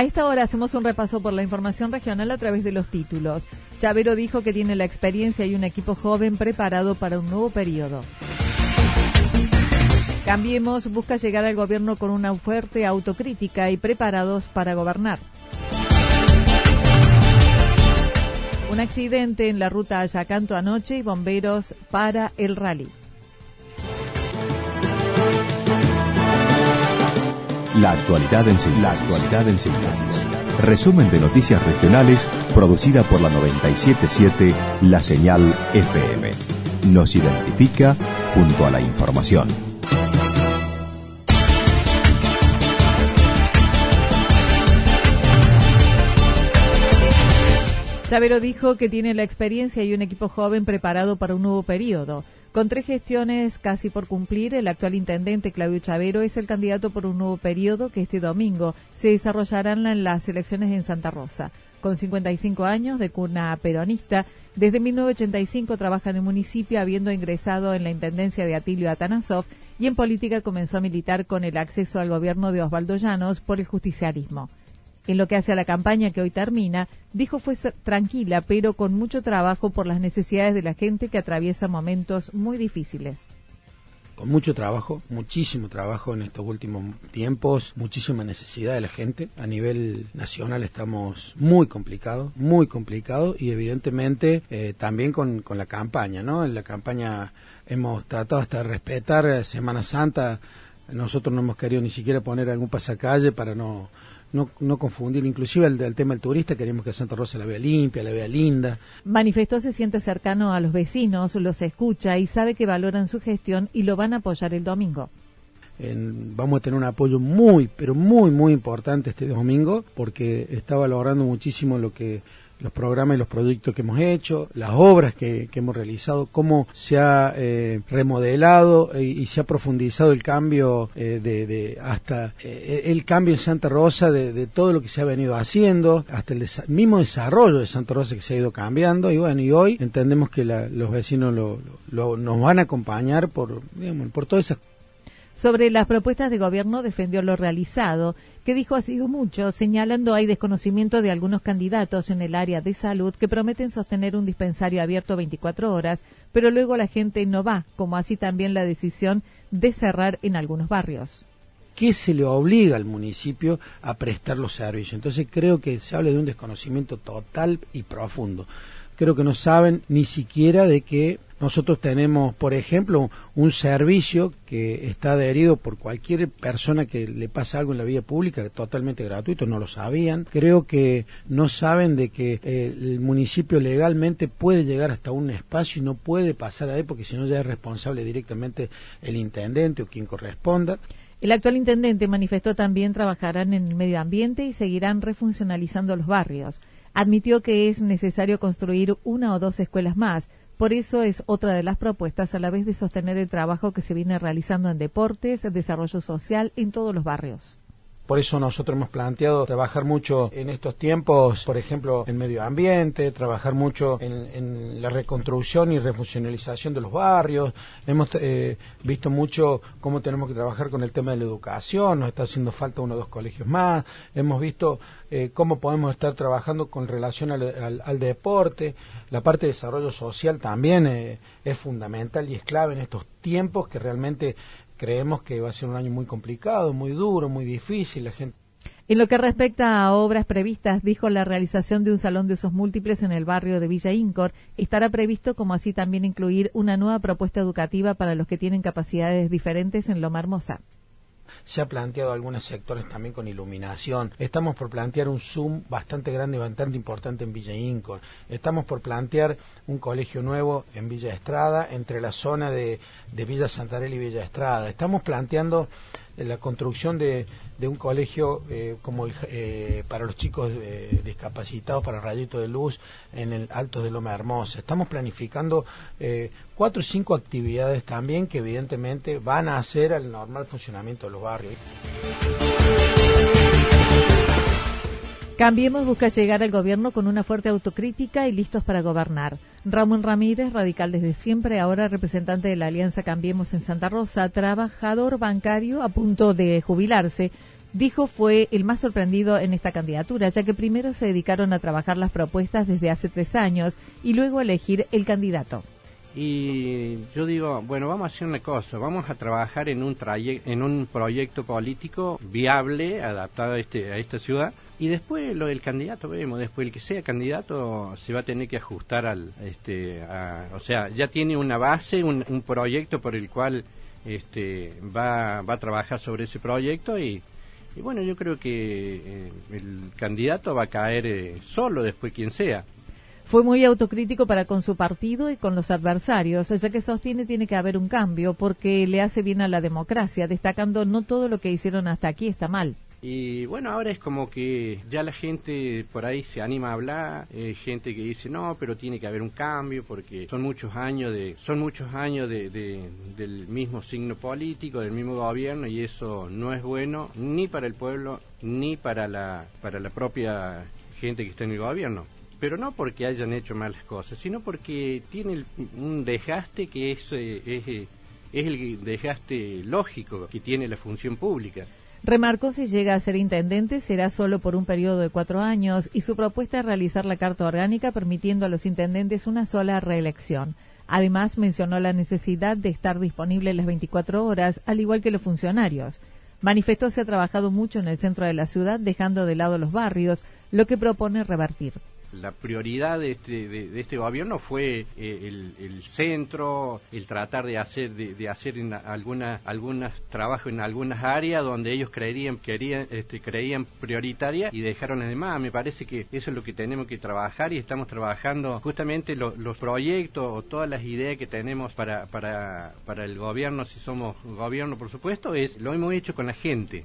A esta hora hacemos un repaso por la información regional a través de los títulos. Chavero dijo que tiene la experiencia y un equipo joven preparado para un nuevo periodo. Cambiemos busca llegar al gobierno con una fuerte autocrítica y preparados para gobernar. Un accidente en la ruta Ayacanto anoche y bomberos para el rally. La actualidad en síntesis. La actualidad en síntesis. Resumen de noticias regionales producida por la 977 La Señal FM. Nos identifica junto a la información. Chavero dijo que tiene la experiencia y un equipo joven preparado para un nuevo periodo. Con tres gestiones casi por cumplir, el actual intendente Claudio Chavero es el candidato por un nuevo periodo que este domingo se desarrollarán las elecciones en Santa Rosa. Con 55 años, de cuna peronista, desde 1985 trabaja en el municipio, habiendo ingresado en la intendencia de Atilio Atanasov y en política comenzó a militar con el acceso al gobierno de Osvaldo Llanos por el justicialismo. En lo que hace a la campaña que hoy termina, dijo fue tranquila, pero con mucho trabajo por las necesidades de la gente que atraviesa momentos muy difíciles. Con mucho trabajo, muchísimo trabajo en estos últimos tiempos, muchísima necesidad de la gente. A nivel nacional estamos muy complicados, muy complicados y evidentemente eh, también con, con la campaña, ¿no? En la campaña hemos tratado hasta de respetar Semana Santa. Nosotros no hemos querido ni siquiera poner algún pasacalle para no no, no confundir, inclusive el, tema del turista, queremos que Santa Rosa la vea limpia, la vea linda. Manifestó se siente cercano a los vecinos, los escucha y sabe que valoran su gestión y lo van a apoyar el domingo. vamos a tener un apoyo muy, pero muy, muy importante este domingo, porque está valorando muchísimo lo que los programas y los proyectos que hemos hecho, las obras que, hemos realizado, cómo se ha eh, remodelado y, se ha profundizado el cambio eh, de, hasta eh, el cambio en Santa Rosa de, todo lo que se ha venido haciendo, hasta el mismo desarrollo de Santa Rosa que se ha ido cambiando y bueno, y hoy entendemos que los vecinos nos van a acompañar por, digamos, por todas esas sobre las propuestas de gobierno defendió lo realizado, que dijo ha sido mucho, señalando hay desconocimiento de algunos candidatos en el área de salud que prometen sostener un dispensario abierto 24 horas, pero luego la gente no va, como así también la decisión de cerrar en algunos barrios. ¿Qué se le obliga al municipio a prestar los servicios? Entonces creo que se habla de un desconocimiento total y profundo. Creo que no saben ni siquiera de que nosotros tenemos, por ejemplo, un servicio que está adherido por cualquier persona que le pasa algo en la vía pública, totalmente gratuito, no lo sabían. Creo que no saben de que eh, el municipio legalmente puede llegar hasta un espacio y no puede pasar ahí porque si no ya es responsable directamente el intendente o quien corresponda. El actual intendente manifestó también trabajarán en el medio ambiente y seguirán refuncionalizando los barrios. Admitió que es necesario construir una o dos escuelas más, por eso es otra de las propuestas a la vez de sostener el trabajo que se viene realizando en deportes, desarrollo social en todos los barrios. Por eso nosotros hemos planteado trabajar mucho en estos tiempos, por ejemplo, en medio ambiente, trabajar mucho en, la reconstrucción y refuncionalización de los barrios. Hemos eh, visto mucho cómo tenemos que trabajar con el tema de la educación, nos está haciendo falta uno o dos colegios más. Hemos visto eh, cómo podemos estar trabajando con relación al, deporte. La parte de desarrollo social también eh, es fundamental y es clave en estos tiempos que realmente creemos que va a ser un año muy complicado, muy duro, muy difícil. La gente en lo que respecta a obras previstas, dijo la realización de un salón de usos múltiples en el barrio de Villa Incor estará previsto como así también incluir una nueva propuesta educativa para los que tienen capacidades diferentes en Loma Hermosa se ha planteado algunos sectores también con iluminación. Estamos por plantear un Zoom bastante grande y bastante importante en Villa Incor. Estamos por plantear un colegio nuevo en Villa Estrada, entre la zona de, de Villa Santarelli y Villa Estrada. Estamos planteando la construcción de, de un colegio eh, como eh, para los chicos eh, discapacitados para rayito de luz en el Alto de Loma Hermosa. Estamos planificando cuatro o cinco actividades también que evidentemente van a hacer al normal funcionamiento de los barrios. Cambiemos busca llegar al gobierno con una fuerte autocrítica y listos para gobernar. Ramón Ramírez, radical desde siempre, ahora representante de la Alianza Cambiemos en Santa Rosa, trabajador bancario a punto de jubilarse, dijo fue el más sorprendido en esta candidatura, ya que primero se dedicaron a trabajar las propuestas desde hace tres años y luego a elegir el candidato. Y yo digo, bueno, vamos a hacer una cosa, vamos a trabajar en un, en un proyecto político viable, adaptado a, este, a esta ciudad, y después lo del candidato vemos después el que sea candidato se va a tener que ajustar al este o sea ya tiene una base un, proyecto por el cual este va, va a trabajar sobre ese proyecto y, y bueno yo creo que eh, el candidato va a caer eh, solo después quien sea. Fue muy autocrítico para con su partido y con los adversarios, ya que sostiene tiene que haber un cambio porque le hace bien a la democracia, destacando no todo lo que hicieron hasta aquí está mal. Y bueno, ahora es como que ya la gente por ahí se anima a hablar, eh, gente que dice no, pero tiene que haber un cambio porque son muchos años de son muchos años de, del mismo signo político, del mismo gobierno y eso no es bueno ni para el pueblo ni para la para la propia gente que está en el gobierno pero no porque hayan hecho malas cosas, sino porque tiene un desgaste que es, eh, es, eh, es el desgaste lógico que tiene la función pública. Remarcó si llega a ser intendente será solo por un periodo de cuatro años y su propuesta es realizar la carta orgánica permitiendo a los intendentes una sola reelección. Además, mencionó la necesidad de estar disponible las 24 horas, al igual que los funcionarios. Manifestó se ha trabajado mucho en el centro de la ciudad, dejando de lado los barrios, lo que propone revertir la prioridad de este, de, este gobierno fue eh, el, centro, el tratar de hacer de, hacer en algunas algunas trabajos en algunas áreas donde ellos creerían querían este, creían prioritaria y dejaron además. Me parece que eso es lo que tenemos que trabajar y estamos trabajando justamente los proyectos o todas las ideas que tenemos para, para, para el gobierno, si somos gobierno por supuesto, es lo hemos hecho con la gente.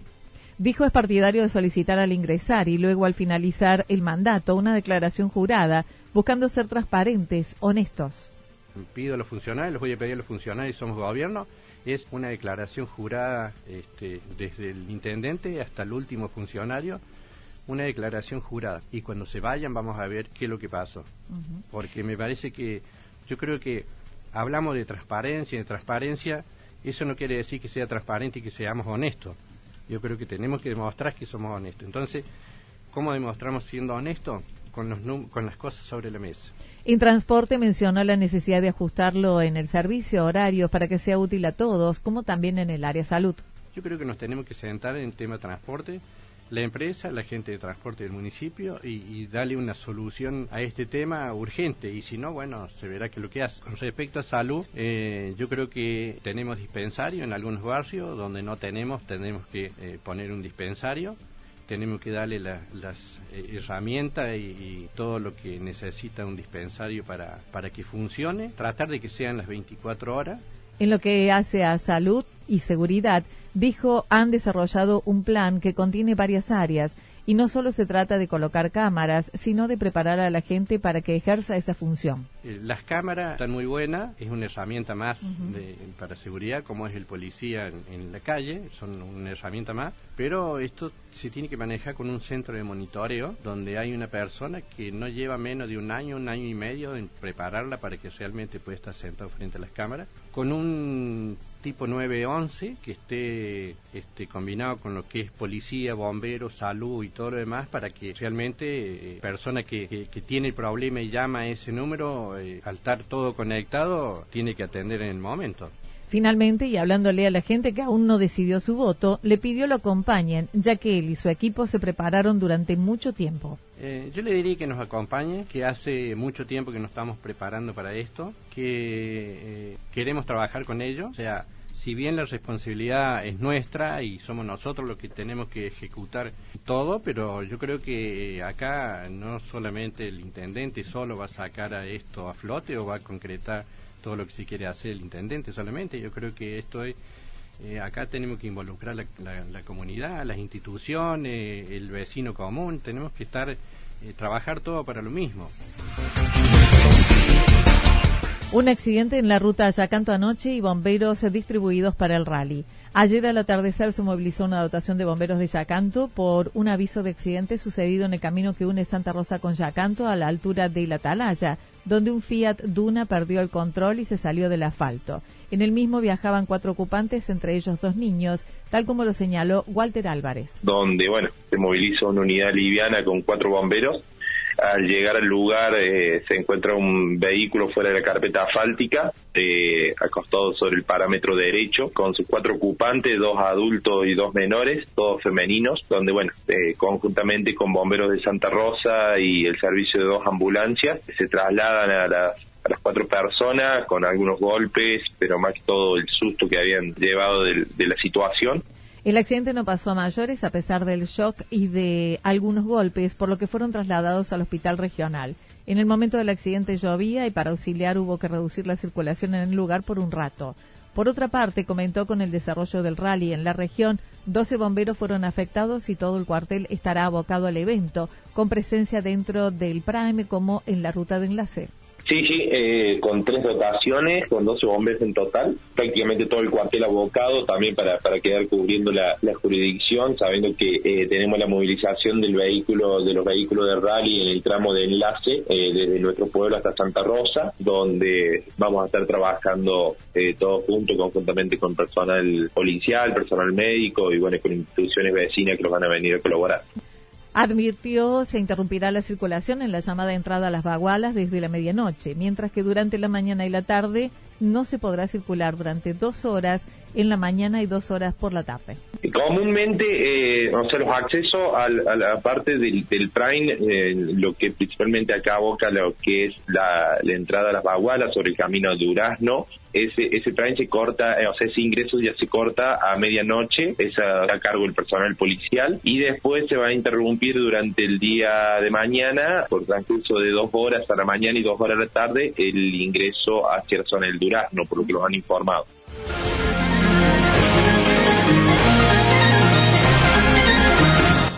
Dijo es partidario de solicitar al ingresar y luego al finalizar el mandato una declaración jurada, buscando ser transparentes, honestos. Pido a los funcionarios, les voy a pedir a los funcionarios, somos gobierno, es una declaración jurada este, desde el intendente hasta el último funcionario, una declaración jurada. Y cuando se vayan vamos a ver qué es lo que pasó. Porque me parece que, yo creo que hablamos de transparencia, de transparencia, eso no quiere decir que sea transparente y que seamos honestos yo creo que tenemos que demostrar que somos honestos. Entonces, ¿cómo demostramos siendo honestos? Con, los con las cosas sobre la mesa. En transporte mencionó la necesidad de ajustarlo en el servicio horario para que sea útil a todos, como también en el área salud. Yo creo que nos tenemos que sentar en el tema transporte, la empresa, la gente de transporte del municipio y, darle una solución a este tema urgente y si no, bueno, se verá que lo que hace. Respecto a salud, eh, yo creo que tenemos dispensario en algunos barrios, donde no tenemos, tenemos que eh, poner un dispensario, tenemos que darle las eh, herramientas y, y, todo lo que necesita un dispensario para, para que funcione, tratar de que sean las 24 horas. En lo que hace a salud y seguridad, dijo han desarrollado un plan que contiene varias áreas, Y no solo se trata de colocar cámaras, sino de preparar a la gente para que ejerza esa función. Eh, las cámaras están muy buenas, es una herramienta más para seguridad, como es el policía en, la calle, son una herramienta más, pero esto se tiene que manejar con un centro de monitoreo donde hay una persona que no lleva menos de un año, un año y medio en prepararla para que realmente pueda estar sentado frente a las cámaras, con un tipo 911 que esté este, combinado con lo que es policía, bomberos, salud y todo lo demás para que realmente eh, persona que, tiene el problema y llama a ese número, eh, al estar todo conectado, tiene que atender en el momento. Finalmente, y hablándole a la gente que aún no decidió su voto, le pidió lo acompañen, ya que él y su equipo se prepararon durante mucho tiempo. Eh, yo le diría que nos acompañe, que hace mucho tiempo que nos estamos preparando para esto, que queremos trabajar con ellos, o sea, si bien la responsabilidad es nuestra y somos nosotros los que tenemos que ejecutar todo, pero yo creo que acá no solamente el intendente solo va a sacar a esto a flote o va a concretar todo lo que se quiere hacer el intendente solamente, yo creo que esto es eh, acá tenemos que involucrar la, comunidad, las instituciones, el vecino común, tenemos que estar, eh, trabajar todo para lo mismo. Un accidente en la ruta Ayacanto anoche y bomberos distribuidos para el rally. Ayer al atardecer se movilizó una dotación de bomberos de Yacanto por un aviso de accidente sucedido en el camino que une Santa Rosa con Yacanto a la altura de la Atalaya, donde un Fiat Duna perdió el control y se salió del asfalto. En el mismo viajaban cuatro ocupantes, entre ellos dos niños, tal como lo señaló Walter Álvarez. Donde, bueno, se movilizó una unidad liviana con cuatro bomberos al llegar al lugar eh, se encuentra un vehículo fuera de la carpeta asfáltica, eh, acostado sobre el parámetro derecho, con sus cuatro ocupantes, dos adultos y dos menores, todos femeninos, donde, bueno, eh, conjuntamente con bomberos de Santa Rosa y el servicio de dos ambulancias, se trasladan a las a las cuatro personas con algunos golpes, pero más que todo el susto que habían llevado de la situación. El accidente no pasó a mayores a pesar del shock y de algunos golpes, por lo que fueron trasladados al hospital regional. En el momento del accidente llovía y para auxiliar hubo que reducir la circulación en el lugar por un rato. Por otra parte, comentó con el desarrollo del rally en la región, 12 bomberos fueron afectados y todo el cuartel estará abocado al evento, con presencia dentro del Prime como en la ruta de enlace. Sí, sí, eh, con tres dotaciones, con 12 bomberos en total, prácticamente todo el cuartel abocado también para, para quedar cubriendo la, jurisdicción, sabiendo que eh, tenemos la movilización del vehículo, de los vehículos de rally en el tramo de enlace eh, desde nuestro pueblo hasta Santa Rosa, donde vamos a estar trabajando todos juntos, conjuntamente con personal policial, personal médico y bueno, con instituciones vecinas que nos van a venir a colaborar. Advirtió se interrumpirá la circulación en la llamada entrada a las bagualas desde la medianoche, mientras que durante la mañana y la tarde no se podrá circular durante dos horas en la mañana y dos horas por la tarde. Comúnmente, eh, o sea, los accesos a, la parte del, Prime, eh, lo que principalmente acá aboca lo que es la, entrada a las bagualas sobre el camino de Durazno, ese, ese Prime se corta, eh, o sea, ese ingreso ya se corta a medianoche, es a, a, cargo del personal policial, y después se va a interrumpir durante el día de mañana, por transcurso de dos horas a la mañana y dos horas a la tarde, el ingreso hacia la zona del Durazno, por lo que los han informado.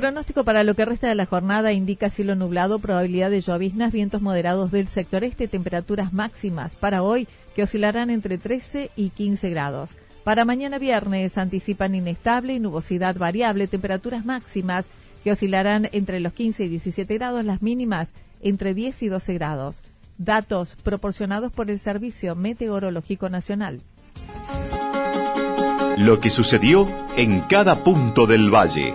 Pronóstico para lo que resta de la jornada indica cielo nublado, probabilidad de lloviznas, vientos moderados del sector este, temperaturas máximas para hoy que oscilarán entre 13 y 15 grados. Para mañana viernes anticipan inestable y nubosidad variable, temperaturas máximas que oscilarán entre los 15 y 17 grados, las mínimas entre 10 y 12 grados. Datos proporcionados por el Servicio Meteorológico Nacional. Lo que sucedió en cada punto del valle.